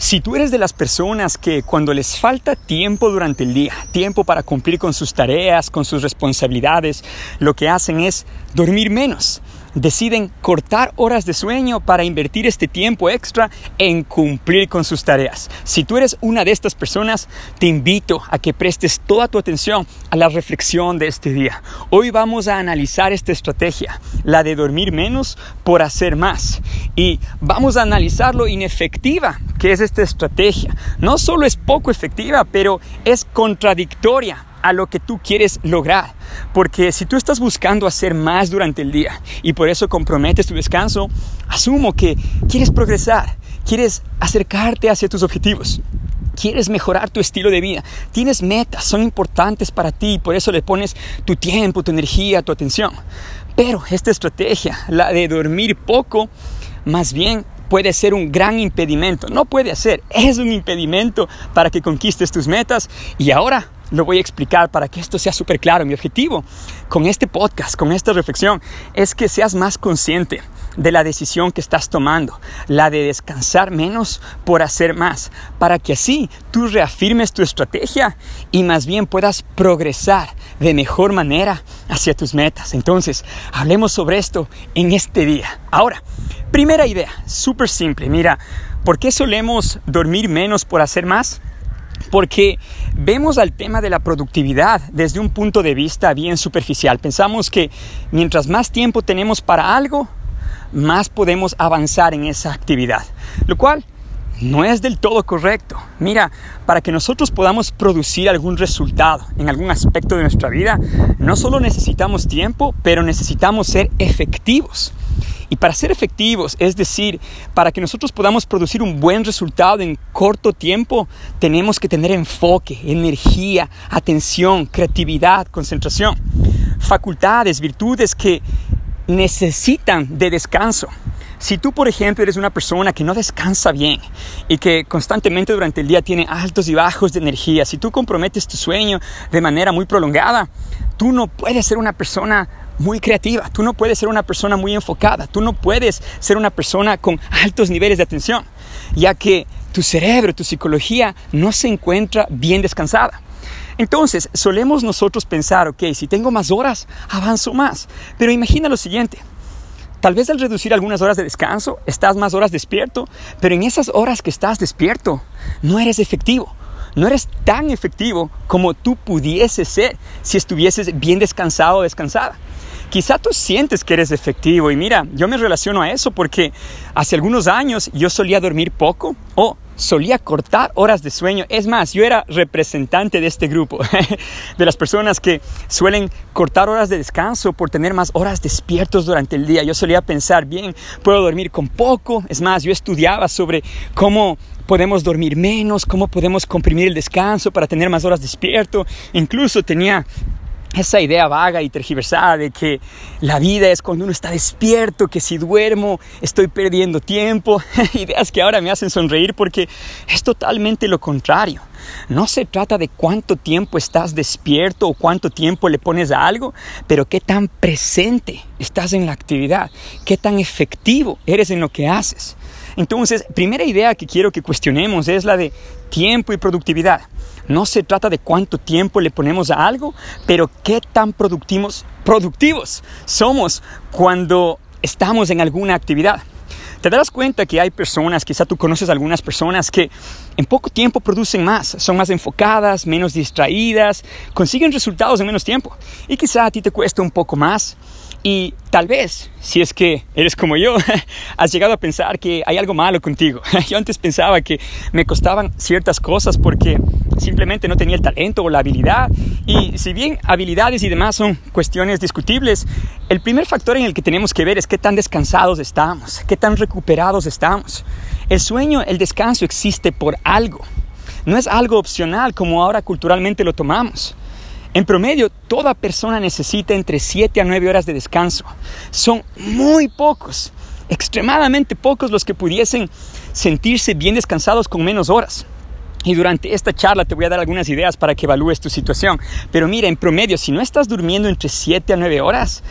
Si tú eres de las personas que cuando les falta tiempo durante el día, tiempo para cumplir con sus tareas, con sus responsabilidades, lo que hacen es dormir menos deciden cortar horas de sueño para invertir este tiempo extra en cumplir con sus tareas. Si tú eres una de estas personas, te invito a que prestes toda tu atención a la reflexión de este día. Hoy vamos a analizar esta estrategia, la de dormir menos por hacer más. Y vamos a analizar lo inefectiva que es esta estrategia. No solo es poco efectiva, pero es contradictoria a lo que tú quieres lograr. Porque si tú estás buscando hacer más durante el día y por eso comprometes tu descanso, asumo que quieres progresar, quieres acercarte hacia tus objetivos. Quieres mejorar tu estilo de vida, tienes metas, son importantes para ti y por eso le pones tu tiempo, tu energía, tu atención. Pero esta estrategia, la de dormir poco, más bien puede ser un gran impedimento. No puede ser, es un impedimento para que conquistes tus metas. Y ahora lo voy a explicar para que esto sea súper claro. Mi objetivo con este podcast, con esta reflexión, es que seas más consciente de la decisión que estás tomando, la de descansar menos por hacer más, para que así tú reafirmes tu estrategia y más bien puedas progresar de mejor manera hacia tus metas. Entonces, hablemos sobre esto en este día. Ahora, primera idea, súper simple. Mira, ¿por qué solemos dormir menos por hacer más? Porque vemos al tema de la productividad desde un punto de vista bien superficial. Pensamos que mientras más tiempo tenemos para algo, más podemos avanzar en esa actividad, lo cual no es del todo correcto. Mira, para que nosotros podamos producir algún resultado en algún aspecto de nuestra vida, no solo necesitamos tiempo, pero necesitamos ser efectivos. Y para ser efectivos, es decir, para que nosotros podamos producir un buen resultado en corto tiempo, tenemos que tener enfoque, energía, atención, creatividad, concentración, facultades, virtudes que necesitan de descanso. Si tú, por ejemplo, eres una persona que no descansa bien y que constantemente durante el día tiene altos y bajos de energía, si tú comprometes tu sueño de manera muy prolongada, tú no puedes ser una persona muy creativa, tú no puedes ser una persona muy enfocada, tú no puedes ser una persona con altos niveles de atención, ya que tu cerebro, tu psicología no se encuentra bien descansada. Entonces, solemos nosotros pensar, ok, si tengo más horas, avanzo más. Pero imagina lo siguiente, Tal vez al reducir algunas horas de descanso, estás más horas despierto, pero en esas horas que estás despierto, no eres efectivo. No eres tan efectivo como tú pudieses ser si estuvieses bien descansado o descansada. Quizá tú sientes que eres efectivo y mira, yo me relaciono a eso porque hace algunos años yo solía dormir poco o solía cortar horas de sueño. Es más, yo era representante de este grupo, de las personas que suelen cortar horas de descanso por tener más horas despiertos durante el día. Yo solía pensar, bien, puedo dormir con poco. Es más, yo estudiaba sobre cómo podemos dormir menos, cómo podemos comprimir el descanso para tener más horas despierto. Incluso tenía esa idea vaga y tergiversada de que la vida es cuando uno está despierto, que si duermo estoy perdiendo tiempo, ideas que ahora me hacen sonreír porque es totalmente lo contrario. No se trata de cuánto tiempo estás despierto o cuánto tiempo le pones a algo, pero qué tan presente estás en la actividad, qué tan efectivo eres en lo que haces. Entonces, primera idea que quiero que cuestionemos es la de tiempo y productividad. No se trata de cuánto tiempo le ponemos a algo, pero qué tan productivos, somos cuando estamos en alguna actividad. Te darás cuenta que hay personas, quizá tú conoces algunas personas que en poco tiempo producen más, son más enfocadas, menos distraídas, consiguen resultados en menos tiempo. Y quizá a ti te cuesta un poco más, y tal vez, si es que eres como yo, has llegado a pensar que hay algo malo contigo. Yo antes pensaba que me costaban ciertas cosas porque simplemente no tenía el talento o la habilidad. Y si bien habilidades y demás son cuestiones discutibles, el primer factor en el que tenemos que ver es qué tan descansados estamos, qué tan recuperados estamos. El sueño, el descanso existe por algo. No es algo opcional como ahora culturalmente lo tomamos. En promedio, toda persona necesita entre 7 a 9 horas de descanso. Son muy pocos, extremadamente pocos los que pudiesen sentirse bien descansados con menos horas. Y durante esta charla te voy a dar algunas ideas para que evalúes tu situación. Pero mira, en promedio, si no estás durmiendo entre 7 a 9 horas,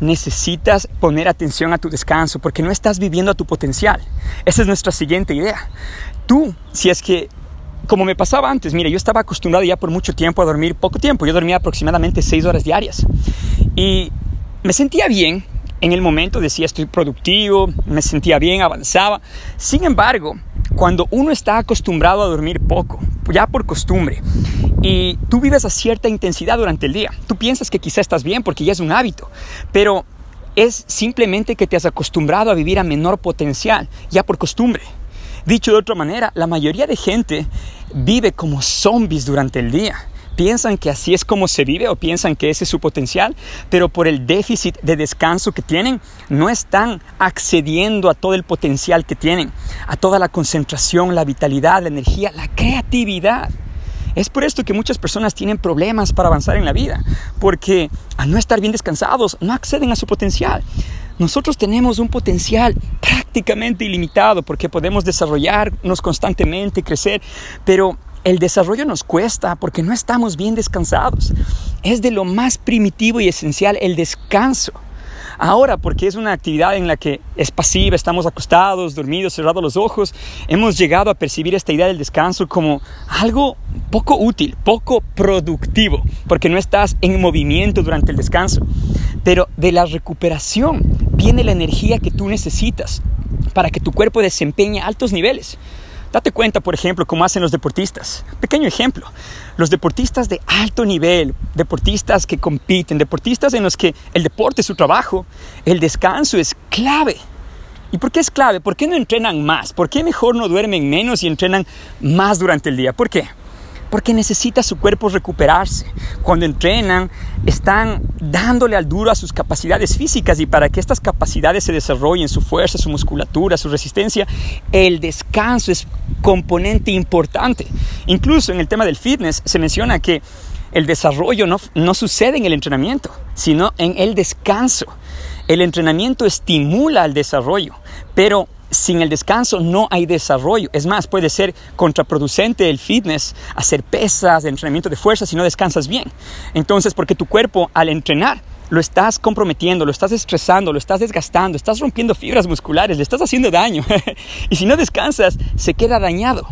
necesitas poner atención a tu descanso porque no estás viviendo a tu potencial. Esa es nuestra siguiente idea. tú, si es que como me pasaba antes, mira, yo estaba acostumbrado ya por mucho tiempo a dormir poco tiempo. Yo dormía aproximadamente seis horas diarias. Y me sentía bien en el momento, decía estoy productivo, me sentía bien, avanzaba. Sin embargo, cuando uno está acostumbrado a dormir poco, ya por costumbre, y tú vives a cierta intensidad durante el día, tú piensas que quizá estás bien porque ya es un hábito, pero es simplemente que te has acostumbrado a vivir a menor potencial, ya por costumbre. Dicho de otra manera, la mayoría de gente vive como zombies durante el día. Piensan que así es como se vive o piensan que ese es su potencial, pero por el déficit de descanso que tienen, no están accediendo a todo el potencial que tienen, a toda la concentración, la vitalidad, la energía, la creatividad. Es por esto que muchas personas tienen problemas para avanzar en la vida, porque al no estar bien descansados no acceden a su potencial. Nosotros tenemos un potencial prácticamente ilimitado porque podemos desarrollarnos constantemente, crecer, pero el desarrollo nos cuesta porque no estamos bien descansados. Es de lo más primitivo y esencial el descanso. Ahora, porque es una actividad en la que es pasiva, estamos acostados, dormidos, cerrados los ojos, hemos llegado a percibir esta idea del descanso como algo poco útil, poco productivo, porque no estás en movimiento durante el descanso. Pero de la recuperación viene la energía que tú necesitas para que tu cuerpo desempeñe altos niveles. Date cuenta, por ejemplo, cómo hacen los deportistas. Pequeño ejemplo. Los deportistas de alto nivel, deportistas que compiten, deportistas en los que el deporte es su trabajo, el descanso es clave. ¿Y por qué es clave? ¿Por qué no entrenan más? ¿Por qué mejor no duermen menos y entrenan más durante el día? ¿Por qué? Porque necesita su cuerpo recuperarse. Cuando entrenan, están dándole al duro a sus capacidades físicas y para que estas capacidades se desarrollen, su fuerza, su musculatura, su resistencia, el descanso es componente importante. Incluso en el tema del fitness se menciona que el desarrollo no, no sucede en el entrenamiento, sino en el descanso. El entrenamiento estimula el desarrollo, pero sin el descanso no hay desarrollo. Es más, puede ser contraproducente el fitness, hacer pesas, entrenamiento de fuerza si no descansas bien. Entonces, porque tu cuerpo al entrenar lo estás comprometiendo, lo estás estresando, lo estás desgastando, estás rompiendo fibras musculares, le estás haciendo daño. y si no descansas, se queda dañado.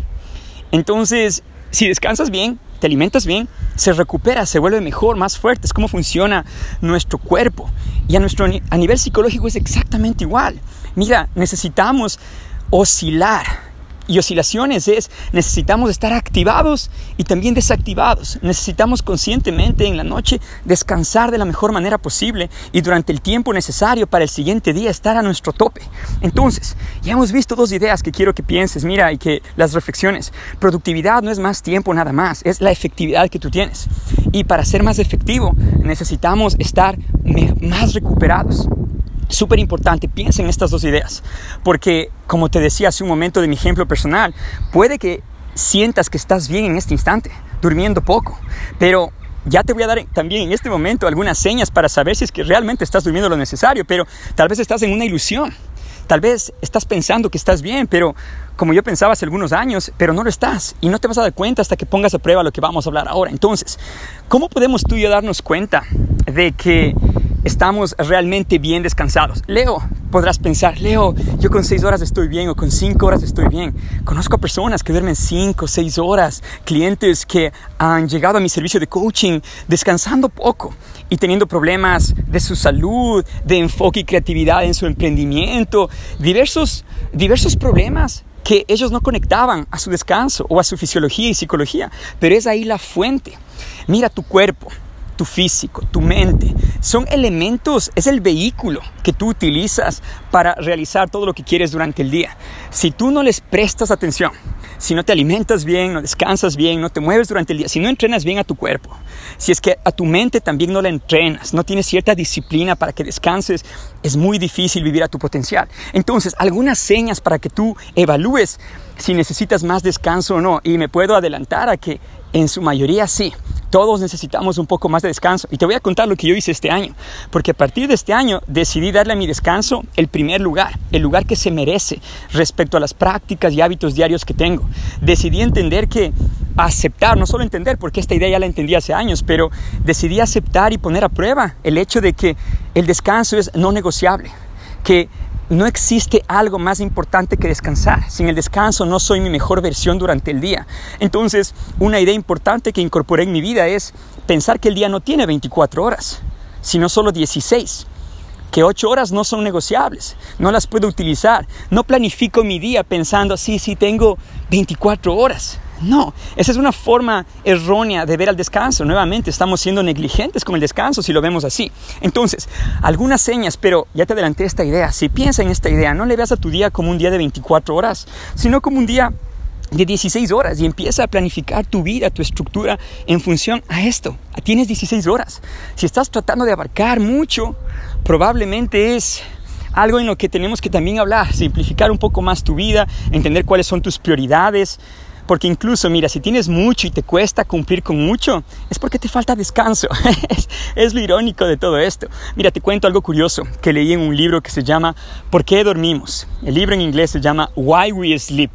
Entonces, si descansas bien, te alimentas bien, se recupera, se vuelve mejor, más fuerte. Es como funciona nuestro cuerpo. Y a, nuestro, a nivel psicológico es exactamente igual. Mira, necesitamos oscilar y oscilaciones es necesitamos estar activados y también desactivados. Necesitamos conscientemente en la noche descansar de la mejor manera posible y durante el tiempo necesario para el siguiente día estar a nuestro tope. Entonces, ya hemos visto dos ideas que quiero que pienses, mira, y que las reflexiones. Productividad no es más tiempo nada más, es la efectividad que tú tienes. Y para ser más efectivo necesitamos estar más recuperados. Súper importante, piensa en estas dos ideas, porque como te decía hace un momento de mi ejemplo personal, puede que sientas que estás bien en este instante, durmiendo poco, pero ya te voy a dar también en este momento algunas señas para saber si es que realmente estás durmiendo lo necesario, pero tal vez estás en una ilusión. Tal vez estás pensando que estás bien, pero como yo pensaba hace algunos años, pero no lo estás. Y no te vas a dar cuenta hasta que pongas a prueba lo que vamos a hablar ahora. Entonces, ¿cómo podemos tú y yo darnos cuenta de que estamos realmente bien descansados. Leo, podrás pensar, Leo, yo con seis horas estoy bien o con cinco horas estoy bien. Conozco personas que duermen cinco, seis horas, clientes que han llegado a mi servicio de coaching descansando poco y teniendo problemas de su salud, de enfoque y creatividad en su emprendimiento, diversos, diversos problemas que ellos no conectaban a su descanso o a su fisiología y psicología, pero es ahí la fuente. Mira tu cuerpo, tu físico, tu mente, son elementos, es el vehículo que tú utilizas para realizar todo lo que quieres durante el día. Si tú no les prestas atención, si no te alimentas bien, no descansas bien, no te mueves durante el día, si no entrenas bien a tu cuerpo, si es que a tu mente también no la entrenas, no tienes cierta disciplina para que descanses, es muy difícil vivir a tu potencial. Entonces, algunas señas para que tú evalúes si necesitas más descanso o no. Y me puedo adelantar a que en su mayoría sí. Todos necesitamos un poco más de descanso. Y te voy a contar lo que yo hice este año. Porque a partir de este año decidí darle a mi descanso el primer lugar, el lugar que se merece respecto a las prácticas y hábitos diarios que tengo. Decidí entender que aceptar, no solo entender, porque esta idea ya la entendí hace años, pero decidí aceptar y poner a prueba el hecho de que el descanso es no negociable. Que no existe algo más importante que descansar. Sin el descanso no soy mi mejor versión durante el día. Entonces, una idea importante que incorporé en mi vida es pensar que el día no tiene 24 horas, sino solo 16 que 8 horas no son negociables, no las puedo utilizar, no planifico mi día pensando, sí, sí, tengo 24 horas. No, esa es una forma errónea de ver al descanso. Nuevamente, estamos siendo negligentes con el descanso si lo vemos así. Entonces, algunas señas, pero ya te adelanté esta idea. Si piensas en esta idea, no le veas a tu día como un día de 24 horas, sino como un día de 16 horas y empieza a planificar tu vida, tu estructura en función a esto. Tienes 16 horas. Si estás tratando de abarcar mucho, probablemente es algo en lo que tenemos que también hablar, simplificar un poco más tu vida, entender cuáles son tus prioridades, porque incluso, mira, si tienes mucho y te cuesta cumplir con mucho, es porque te falta descanso. es, lo irónico de todo esto. Mira, te cuento algo curioso que leí en un libro que se llama ¿Por qué dormimos? El libro en inglés se llama Why We Sleep.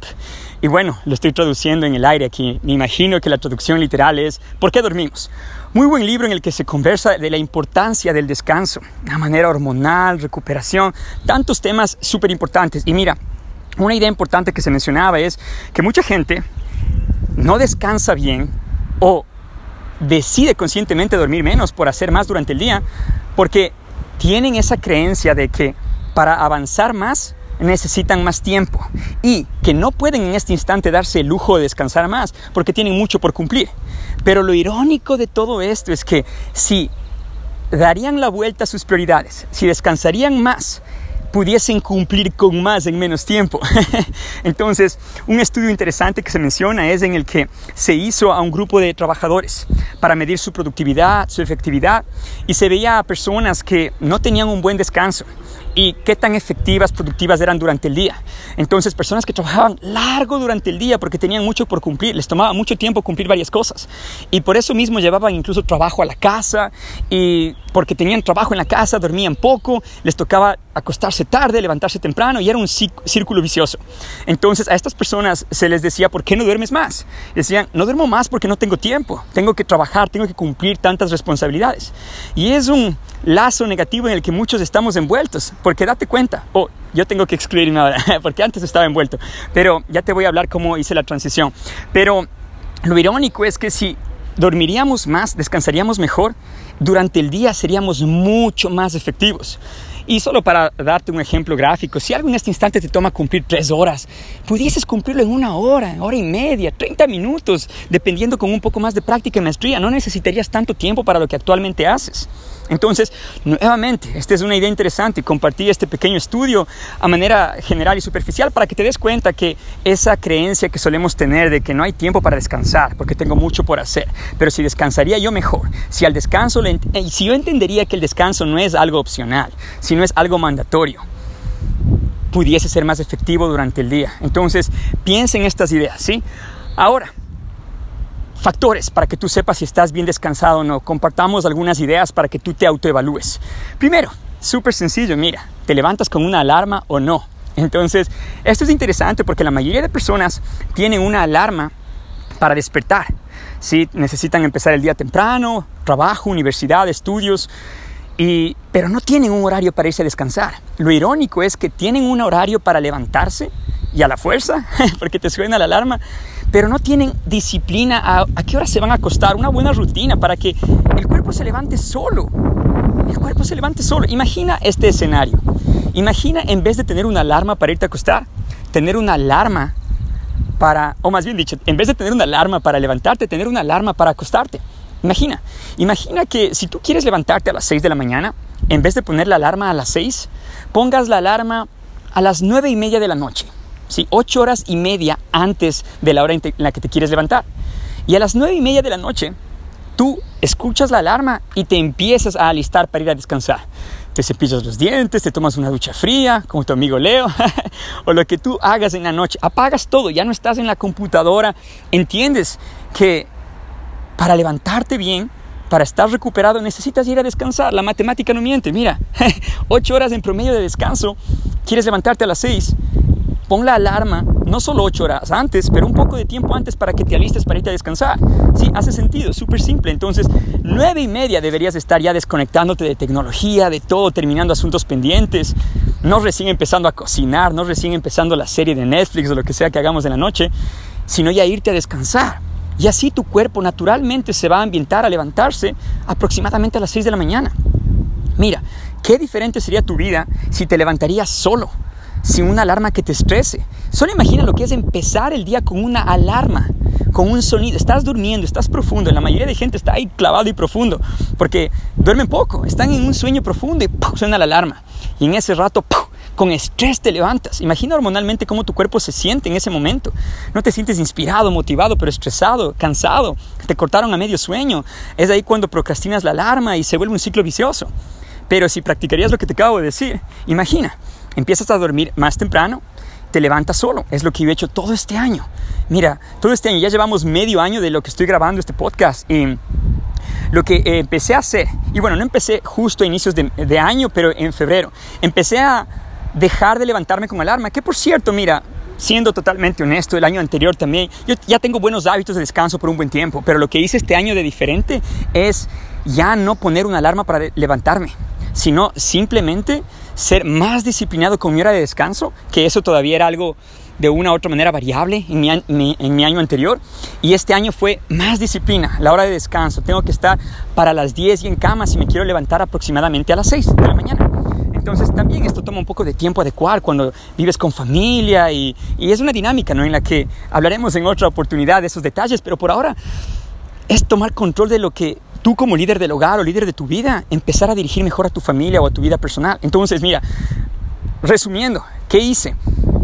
Y bueno, lo estoy traduciendo en el aire aquí. Me imagino que la traducción literal es ¿Por qué dormimos? Muy buen libro en el que se conversa de la importancia del descanso, la manera hormonal, recuperación, tantos temas súper importantes. Y mira, una idea importante que se mencionaba es que mucha gente no descansa bien o decide conscientemente dormir menos por hacer más durante el día porque tienen esa creencia de que para avanzar más necesitan más tiempo y que no pueden en este instante darse el lujo de descansar más porque tienen mucho por cumplir. Pero lo irónico de todo esto es que si darían la vuelta a sus prioridades, si descansarían más pudiesen cumplir con más en menos tiempo. Entonces, un estudio interesante que se menciona es en el que se hizo a un grupo de trabajadores para medir su productividad, su efectividad, y se veía a personas que no tenían un buen descanso y qué tan efectivas, productivas eran durante el día. Entonces, personas que trabajaban largo durante el día porque tenían mucho por cumplir, les tomaba mucho tiempo cumplir varias cosas. Y por eso mismo llevaban incluso trabajo a la casa y porque tenían trabajo en la casa, dormían poco, les tocaba acostarse tarde, levantarse temprano y era un círculo vicioso. Entonces, a estas personas se les decía, ¿por qué no duermes más? Decían, no duermo más porque no tengo tiempo, tengo que trabajar, tengo que cumplir tantas responsabilidades. Y es un lazo negativo en el que muchos estamos envueltos, porque date cuenta, oh, yo tengo que excluirme ahora, porque antes estaba envuelto, pero ya te voy a hablar cómo hice la transición. Pero lo irónico es que si dormiríamos más, descansaríamos mejor, durante el día seríamos mucho más efectivos. Y solo para darte un ejemplo gráfico, si algo en este instante te toma cumplir tres horas, pudieses cumplirlo en una hora, hora y media, 30 minutos, dependiendo con un poco más de práctica y maestría. No necesitarías tanto tiempo para lo que actualmente haces. Entonces, nuevamente, esta es una idea interesante compartí este pequeño estudio a manera general y superficial para que te des cuenta que esa creencia que solemos tener de que no hay tiempo para descansar porque tengo mucho por hacer, pero si descansaría yo mejor, si al descanso, si yo entendería que el descanso no es algo opcional, si no es algo mandatorio, pudiese ser más efectivo durante el día. Entonces, piensa en estas ideas, ¿sí? Ahora, factores para que tú sepas si estás bien descansado o no. Compartamos algunas ideas para que tú te autoevalúes. Primero, súper sencillo, mira, ¿te levantas con una alarma o no? Entonces, esto es interesante porque la mayoría de personas tienen una alarma para despertar. Si necesitan empezar el día temprano, trabajo, universidad, estudios, y, pero no tienen un horario para irse a descansar. Lo irónico es que tienen un horario para levantarse y a la fuerza, porque te suena la alarma, pero no tienen disciplina a, a qué hora se van a acostar, una buena rutina para que el cuerpo se levante solo. El cuerpo se levante solo. Imagina este escenario. Imagina en vez de tener una alarma para irte a acostar, tener una alarma para, o más bien dicho, en vez de tener una alarma para levantarte, tener una alarma para acostarte. Imagina, imagina que si tú quieres levantarte a las 6 de la mañana, en vez de poner la alarma a las 6, pongas la alarma a las 9 y media de la noche. ¿Sí? ocho horas y media antes de la hora en la que te quieres levantar. Y a las nueve y media de la noche, tú escuchas la alarma y te empiezas a alistar para ir a descansar. Te cepillas los dientes, te tomas una ducha fría, como tu amigo Leo, o lo que tú hagas en la noche. Apagas todo, ya no estás en la computadora. Entiendes que para levantarte bien, para estar recuperado, necesitas ir a descansar. La matemática no miente. Mira, ocho horas en promedio de descanso, quieres levantarte a las seis pon la alarma no solo 8 horas antes, pero un poco de tiempo antes para que te alistes para irte a descansar. Sí, hace sentido, súper simple. Entonces, 9 y media deberías estar ya desconectándote de tecnología, de todo, terminando asuntos pendientes, no recién empezando a cocinar, no recién empezando la serie de Netflix o lo que sea que hagamos en la noche, sino ya irte a descansar. Y así tu cuerpo naturalmente se va a ambientar a levantarse aproximadamente a las 6 de la mañana. Mira, qué diferente sería tu vida si te levantarías solo, sin una alarma que te estrese. Solo imagina lo que es empezar el día con una alarma, con un sonido. Estás durmiendo, estás profundo. La mayoría de gente está ahí clavado y profundo porque duermen poco, están en un sueño profundo y suena la alarma. Y en ese rato con estrés te levantas. Imagina hormonalmente cómo tu cuerpo se siente en ese momento. No te sientes inspirado, motivado, pero estresado, cansado. Te cortaron a medio sueño. Es ahí cuando procrastinas la alarma y se vuelve un ciclo vicioso. Pero si practicarías lo que te acabo de decir, imagina, empiezas a dormir más temprano, te levantas solo. Es lo que yo he hecho todo este año. Mira, todo este año, ya llevamos medio año de lo que estoy grabando este podcast. Y lo que empecé a hacer, y bueno, no empecé justo a inicios de, de año, pero en febrero, empecé a dejar de levantarme con alarma. Que por cierto, mira, siendo totalmente honesto, el año anterior también, yo ya tengo buenos hábitos de descanso por un buen tiempo, pero lo que hice este año de diferente es ya no poner una alarma para levantarme, sino simplemente ser más disciplinado con mi hora de descanso, que eso todavía era algo de una u otra manera variable en mi, año anterior. Y este año fue más disciplina, la hora de descanso. Tengo que estar para las 10 y en cama si me quiero levantar aproximadamente a las 6 de la mañana. Entonces también esto toma un poco de tiempo adecuar cuando vives con familia y, y es una dinámica ¿no? en la que hablaremos en otra oportunidad de esos detalles, pero por ahora es tomar control de lo que tú como líder del hogar o líder de tu vida, empezar a dirigir mejor a tu familia o a tu vida personal. Entonces, mira, resumiendo, ¿qué hice?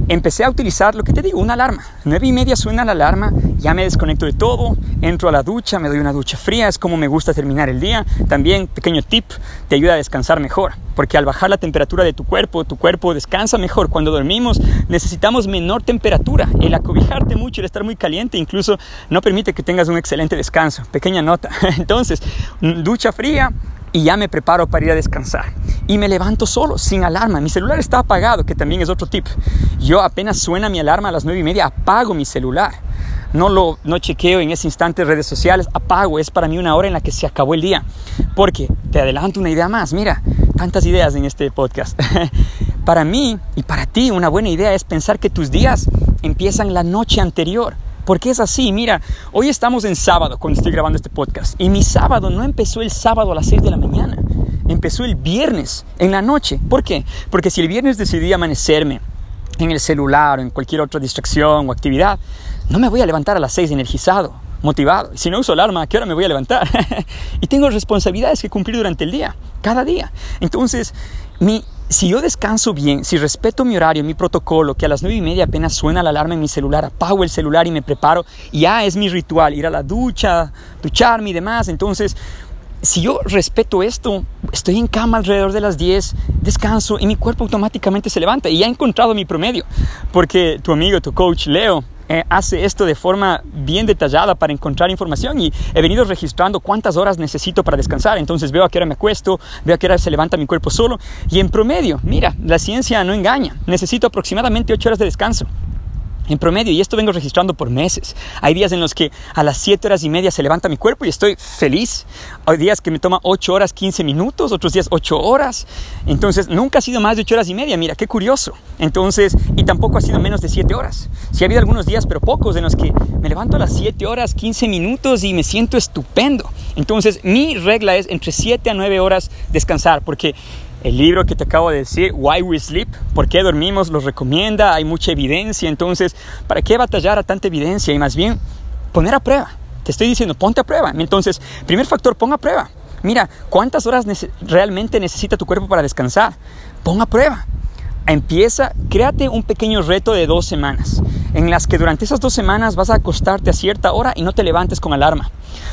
Empecé a utilizar lo que te digo, una alarma. Nueve y media suena la alarma, ya me desconecto de todo, entro a la ducha, me doy una ducha fría, es como me gusta terminar el día. También, pequeño tip, te ayuda a descansar mejor, porque al bajar la temperatura de tu cuerpo, tu cuerpo descansa mejor. Cuando dormimos necesitamos menor temperatura. El acobijarte mucho, el estar muy caliente, incluso no permite que tengas un excelente descanso. Pequeña nota. Entonces, ducha fría, y ya me preparo para ir a descansar. Y me levanto solo, sin alarma. Mi celular está apagado, que también es otro tip. Yo apenas suena mi alarma a las nueve y media, apago mi celular. No lo no chequeo en ese instante redes sociales, apago. Es para mí una hora en la que se acabó el día. Porque te adelanto una idea más. Mira, tantas ideas en este podcast. para mí y para ti, una buena idea es pensar que tus días empiezan la noche anterior. Porque es así, mira, hoy estamos en sábado cuando estoy grabando este podcast y mi sábado no empezó el sábado a las 6 de la mañana, empezó el viernes en la noche. ¿Por qué? Porque si el viernes decidí amanecerme en el celular o en cualquier otra distracción o actividad, no me voy a levantar a las 6 energizado, motivado. Si no uso alarma, ¿a qué hora me voy a levantar? y tengo responsabilidades que cumplir durante el día, cada día. Entonces, mi si yo descanso bien, si respeto mi horario, mi protocolo, que a las nueve y media apenas suena la alarma en mi celular, apago el celular y me preparo, ya es mi ritual, ir a la ducha, ducharme y demás. Entonces, si yo respeto esto, estoy en cama alrededor de las 10, descanso y mi cuerpo automáticamente se levanta. Y ya he encontrado mi promedio, porque tu amigo, tu coach Leo, eh, hace esto de forma bien detallada para encontrar información y he venido registrando cuántas horas necesito para descansar. Entonces veo a qué hora me acuesto, veo a qué hora se levanta mi cuerpo solo y en promedio, mira, la ciencia no engaña, necesito aproximadamente 8 horas de descanso en promedio, y esto vengo registrando por meses. Hay días en los que a las 7 horas y media se levanta mi cuerpo y estoy feliz. Hay días que me toma 8 horas 15 minutos, otros días 8 horas. Entonces, nunca ha sido más de 8 horas y media, mira, qué curioso. Entonces, y tampoco ha sido menos de 7 horas. Sí ha habido algunos días, pero pocos, en los que me levanto a las 7 horas 15 minutos y me siento estupendo. Entonces, mi regla es entre 7 a 9 horas descansar, porque el libro que te acabo de decir, Why We Sleep, ¿por qué dormimos? Los recomienda, hay mucha evidencia, entonces, ¿para qué batallar a tanta evidencia? Y más bien, poner a prueba. Te estoy diciendo, ponte a prueba. Entonces, primer factor, pon a prueba. Mira, ¿cuántas horas realmente necesita tu cuerpo para descansar? Pon a prueba. Empieza, créate un pequeño reto de dos semanas, en las que durante esas dos semanas vas a acostarte a cierta hora y no te levantes con alarma.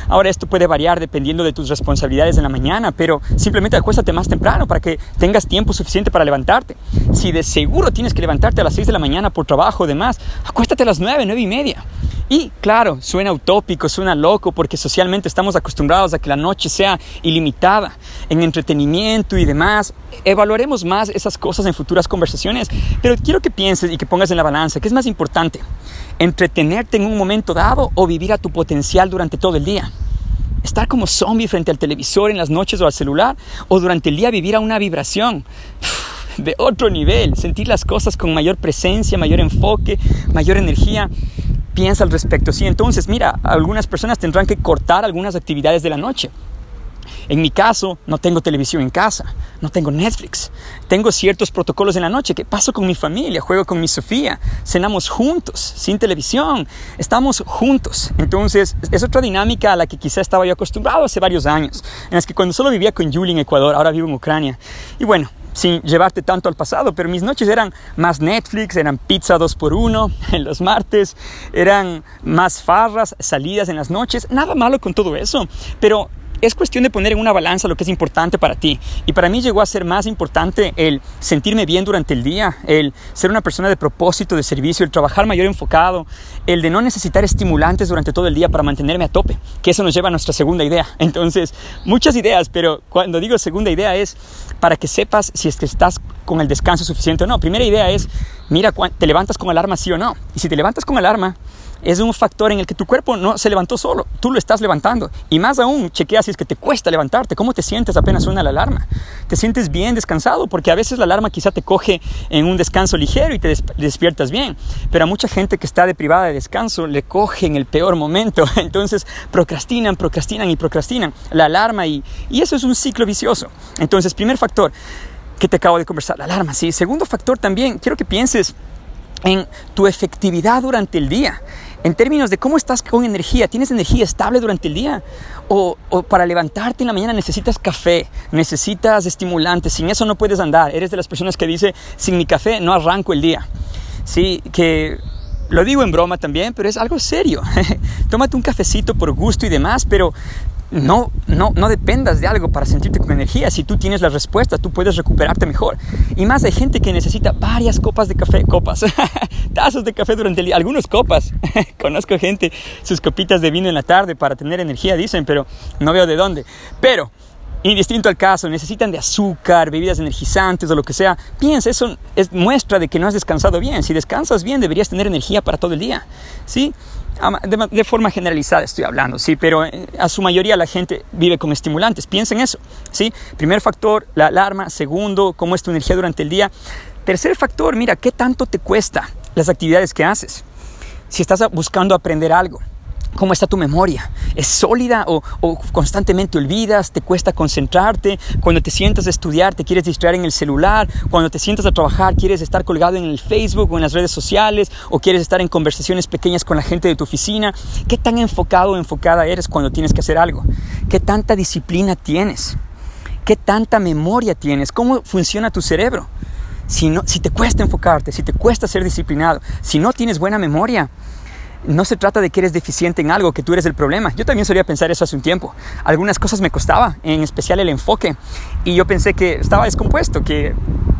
Ahora esto puede variar dependiendo de tus responsabilidades en la mañana, pero simplemente acuéstate más temprano para que tengas tiempo suficiente para levantarte. Si de seguro tienes que levantarte a las 6 de la mañana por trabajo o demás, acuéstate a las 9, 9 y media. Y claro, suena utópico, suena loco, porque socialmente estamos acostumbrados a que la noche sea ilimitada en entretenimiento y demás. Evaluaremos más esas cosas en futuras conversaciones, pero quiero que pienses y que pongas en la balanza, ¿qué es más importante? ¿Entretenerte en un momento dado o vivir a tu potencial durante todo el día? Estar como zombie frente al televisor en las noches o al celular, o durante el día vivir a una vibración de otro nivel, sentir las cosas con mayor presencia, mayor enfoque, mayor energía. Piensa al respecto. Sí, entonces, mira, algunas personas tendrán que cortar algunas actividades de la noche en mi caso, no tengo televisión en casa, no tengo Netflix. Tengo ciertos protocolos en la noche. Que paso con mi familia, juego con mi Sofía, cenamos juntos, sin televisión, estamos juntos. Entonces, es otra dinámica a la que quizá estaba yo acostumbrado hace varios años, en las que cuando solo vivía con Julie en Ecuador, ahora vivo en Ucrania. Y bueno, sin llevarte tanto al pasado, pero mis noches eran más Netflix, eran pizza dos por uno en los martes, eran más farras, salidas en las noches, nada malo con todo eso, pero es cuestión de poner en una balanza lo que es importante para ti. Y para mí llegó a ser más importante el sentirme bien durante el día, el ser una persona de propósito, de servicio, el trabajar mayor enfocado, el de no necesitar estimulantes durante todo el día para mantenerme a tope, que eso nos lleva a nuestra segunda idea. Entonces, muchas ideas, pero cuando digo segunda idea es para que sepas si es que estás con el descanso suficiente o no. Primera idea es, mira, te levantas con alarma sí o no. Y si te levantas con alarma, es un factor en el que tu cuerpo no se levantó solo, tú lo estás levantando. Y más aún, chequea si es que te cuesta levantarte, cómo te sientes apenas suena la alarma. Te sientes bien descansado, porque a veces la alarma quizá te coge en un descanso ligero y te despiertas bien. Pero a mucha gente que está deprivada de descanso le coge en el peor momento. Entonces procrastinan, procrastinan y procrastinan la alarma y, y eso es un ciclo vicioso. Entonces, primer factor que te acabo de conversar, la alarma. Sí, segundo factor también, quiero que pienses en tu efectividad durante el día en términos de cómo estás con energía. ¿Tienes energía estable durante el día? O, para levantarte en la mañana necesitas café, necesitas estimulantes. Sin eso no puedes andar. Eres de las personas que dice, sin mi café no arranco el día. Sí, que lo digo en broma también, pero es algo serio. Tómate un cafecito por gusto y demás, pero no, no, no dependas de algo para sentirte con energía. Si tú tienes la respuesta, tú puedes recuperarte mejor. Y más hay gente que necesita varias copas de café, copas, tazos de café durante el día, algunos copas. Conozco gente, sus copitas de vino en la tarde para tener energía, dicen, pero no veo de dónde. Pero Indistinto al caso, necesitan de azúcar, bebidas energizantes o lo que sea. Piensa, eso es muestra de que no has descansado bien. Si descansas bien, deberías tener energía para todo el día. ¿Sí? De, forma generalizada estoy hablando, sí, pero eh, a su mayoría la gente vive con estimulantes. Piensa en eso, ¿sí? Primer factor, la alarma. Segundo, cómo es tu energía durante el día. Tercer factor, mira, ¿qué tanto te cuesta las actividades que haces? Si estás buscando aprender algo, ¿Cómo está tu memoria? ¿Es sólida o, constantemente olvidas? ¿Te cuesta concentrarte? Cuando te sientas a estudiar, te quieres distraer en el celular. Cuando te sientas a trabajar, quieres estar colgado en el Facebook o en las redes sociales. O quieres estar en conversaciones pequeñas con la gente de tu oficina. ¿Qué tan enfocado o enfocada eres cuando tienes que hacer algo? ¿Qué tanta disciplina tienes? ¿Qué tanta memoria tienes? ¿Cómo funciona tu cerebro? Si, no, si te cuesta enfocarte, si te cuesta ser disciplinado, si no tienes buena memoria, no se trata de que eres deficiente en algo, que tú eres el problema. Yo también solía pensar eso hace un tiempo. Algunas cosas me costaba, en especial el enfoque. Y yo pensé que estaba descompuesto, que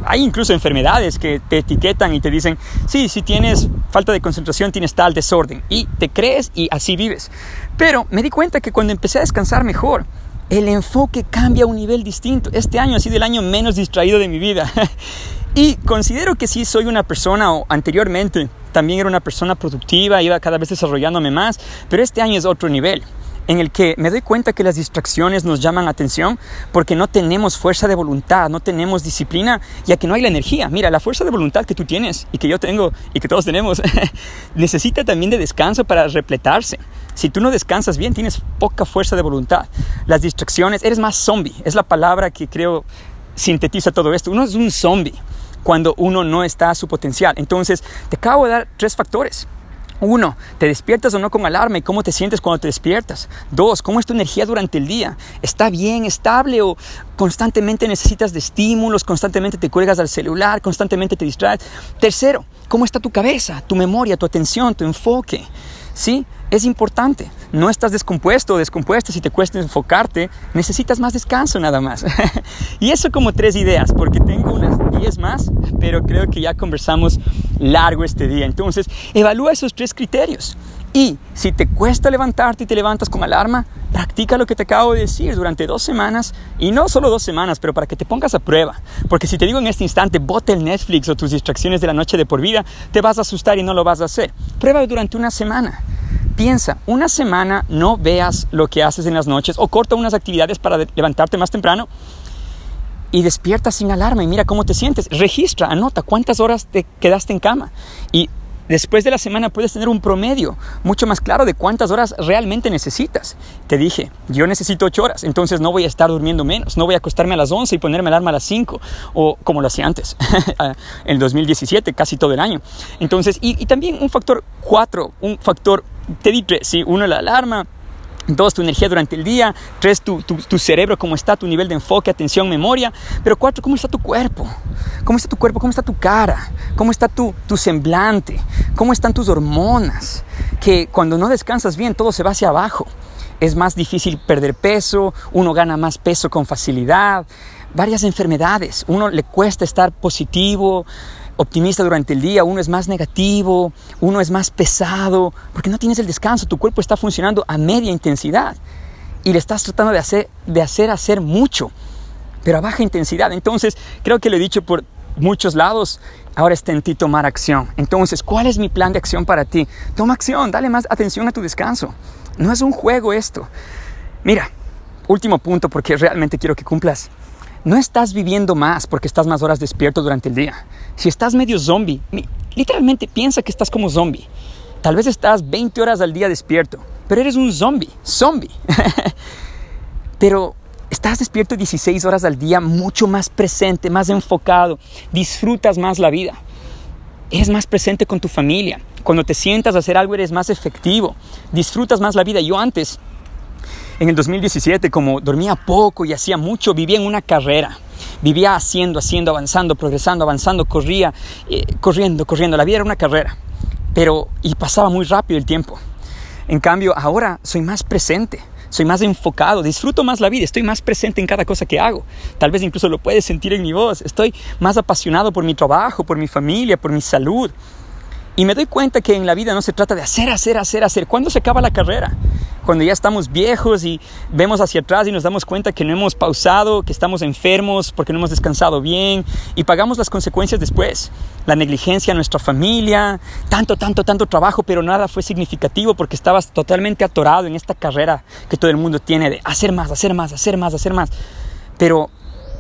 hay incluso enfermedades que te etiquetan y te dicen, sí, si tienes falta de concentración, tienes tal desorden. Y te crees y así vives. Pero me di cuenta que cuando empecé a descansar mejor, el enfoque cambia a un nivel distinto. Este año ha sido el año menos distraído de mi vida. y considero que sí soy una persona, o anteriormente también era una persona productiva, iba cada vez desarrollándome más, pero este año es otro nivel en el que me doy cuenta que las distracciones nos llaman atención porque no tenemos fuerza de voluntad, no tenemos disciplina, ya que no hay la energía. Mira, la fuerza de voluntad que tú tienes y que yo tengo y que todos tenemos necesita también de descanso para repletarse. Si tú no descansas bien, tienes poca fuerza de voluntad. Las distracciones, eres más zombie, es la palabra que creo sintetiza todo esto. Uno es un zombie cuando uno no está a su potencial. Entonces, te acabo de dar tres factores. Uno, ¿te despiertas o no con alarma y cómo te sientes cuando te despiertas? Dos, ¿cómo es tu energía durante el día? ¿Está bien, estable o constantemente necesitas de estímulos, constantemente te cuelgas al celular, constantemente te distraes? Tercero, ¿cómo está tu cabeza, tu memoria, tu atención, tu enfoque? ¿Sí? Es importante. No estás descompuesto o descompuesta si te cuesta enfocarte, necesitas más descanso nada más. y eso como tres ideas, porque tengo unas diez más, pero creo que ya conversamos largo este día. Entonces, evalúa esos tres criterios. Y si te cuesta levantarte y te levantas con alarma, practica lo que te acabo de decir durante dos semanas y no solo dos semanas, pero para que te pongas a prueba. Porque si te digo en este instante, bote el Netflix o tus distracciones de la noche de por vida, te vas a asustar y no lo vas a hacer. Prueba durante una semana. Piensa, una semana no veas lo que haces en las noches o corta unas actividades para levantarte más temprano y despierta sin alarma y mira cómo te sientes. Registra, anota cuántas horas te quedaste en cama y Después de la semana puedes tener un promedio mucho más claro de cuántas horas realmente necesitas. Te dije, yo necesito 8 horas, entonces no voy a estar durmiendo menos, no voy a acostarme a las 11 y ponerme alarma a las 5, o como lo hacía antes, en 2017, casi todo el año. Entonces, y, también un factor 4, un factor, te di 3, ¿sí? uno la alarma, Dos, tu energía durante el día. Tres, tu, cerebro, cómo está, tu nivel de enfoque, atención, memoria. Pero cuatro, cómo está tu cuerpo. ¿Cómo está tu cuerpo? ¿Cómo está tu cara? ¿Cómo está tu, tu semblante? ¿Cómo están tus hormonas? Que cuando no descansas bien, todo se va hacia abajo. Es más difícil perder peso, uno gana más peso con facilidad, varias enfermedades, uno le cuesta estar positivo, optimista durante el día, uno es más negativo, uno es más pesado, porque no tienes el descanso, tu cuerpo está funcionando a media intensidad y le estás tratando de hacer, de hacer hacer mucho, pero a baja intensidad. Entonces, creo que lo he dicho por muchos lados, ahora está en ti tomar acción. Entonces, ¿cuál es mi plan de acción para ti? Toma acción, dale más atención a tu descanso. No es un juego esto. Mira, último punto porque realmente quiero que cumplas no estás viviendo más porque estás más horas despierto durante el día. Si estás medio zombie, literalmente piensa que estás como zombie. Tal vez estás 20 horas al día despierto, pero eres un zombie, zombie. pero estás despierto 16 horas al día, mucho más presente, más enfocado, disfrutas más la vida. Eres más presente con tu familia. Cuando te sientas a hacer algo eres más efectivo, disfrutas más la vida. Yo antes en el 2017, como dormía poco y hacía mucho, vivía en una carrera. Vivía haciendo, haciendo, avanzando, progresando, avanzando, corría, eh, corriendo, corriendo. La vida era una carrera, pero y pasaba muy rápido el tiempo. En cambio, ahora soy más presente, soy más enfocado, disfruto más la vida, estoy más presente en cada cosa que hago. Tal vez incluso lo puedes sentir en mi voz. Estoy más apasionado por mi trabajo, por mi familia, por mi salud. Y me doy cuenta que en la vida no se trata de hacer, hacer, hacer, hacer. ¿Cuándo se acaba la carrera? Cuando ya estamos viejos y vemos hacia atrás y nos damos cuenta que no hemos pausado, que estamos enfermos porque no hemos descansado bien y pagamos las consecuencias después. La negligencia en nuestra familia, tanto, tanto, tanto trabajo, pero nada fue significativo porque estabas totalmente atorado en esta carrera que todo el mundo tiene de hacer más, hacer más, hacer más, hacer más. Pero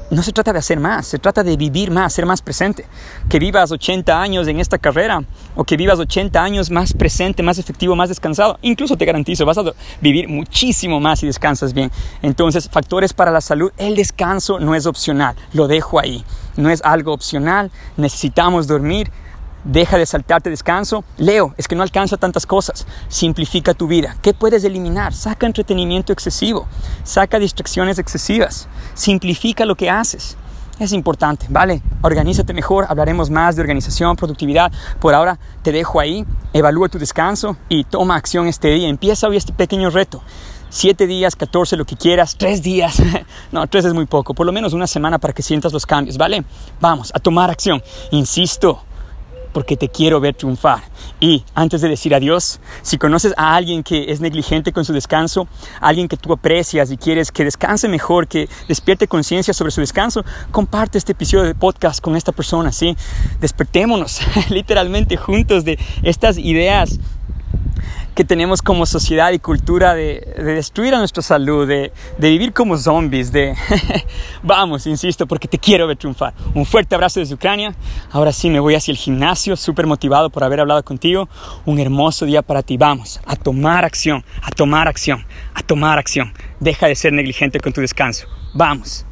no se trata de hacer más, se trata de vivir más, ser más presente. Que vivas 80 años en esta carrera o que vivas 80 años más presente, más efectivo, más descansado. Incluso te garantizo, vas a vivir muchísimo más si descansas bien. Entonces, factores para la salud, el descanso no es opcional, lo dejo ahí. No es algo opcional, necesitamos dormir, Deja de saltarte descanso. Leo, es que no alcanza tantas cosas. Simplifica tu vida. ¿Qué puedes eliminar? Saca entretenimiento excesivo. Saca distracciones excesivas. Simplifica lo que haces. Es importante, ¿vale? Organízate mejor, hablaremos más de organización, productividad. Por ahora te dejo ahí, evalúa tu descanso y toma acción este día. Empieza hoy este pequeño reto. Siete días, 14, lo que quieras, tres días. No, tres es muy poco, por lo menos una semana para que sientas los cambios, ¿vale? Vamos a tomar acción. Insisto, porque te quiero ver triunfar. Y antes de decir adiós, si conoces a alguien que es negligente con su descanso, alguien que tú aprecias y quieres que descanse mejor, que despierte conciencia sobre su descanso, comparte este episodio de podcast con esta persona, ¿sí? Despertémonos literalmente juntos de estas ideas que tenemos como sociedad y cultura de, destruir a nuestra salud, de, de vivir como zombies, de... Vamos, insisto, porque te quiero ver triunfar. Un fuerte abrazo desde Ucrania. Ahora sí me voy hacia el gimnasio, súper motivado por haber hablado contigo. Un hermoso día para ti. Vamos, a tomar acción, a tomar acción, a tomar acción. Deja de ser negligente con tu descanso. Vamos.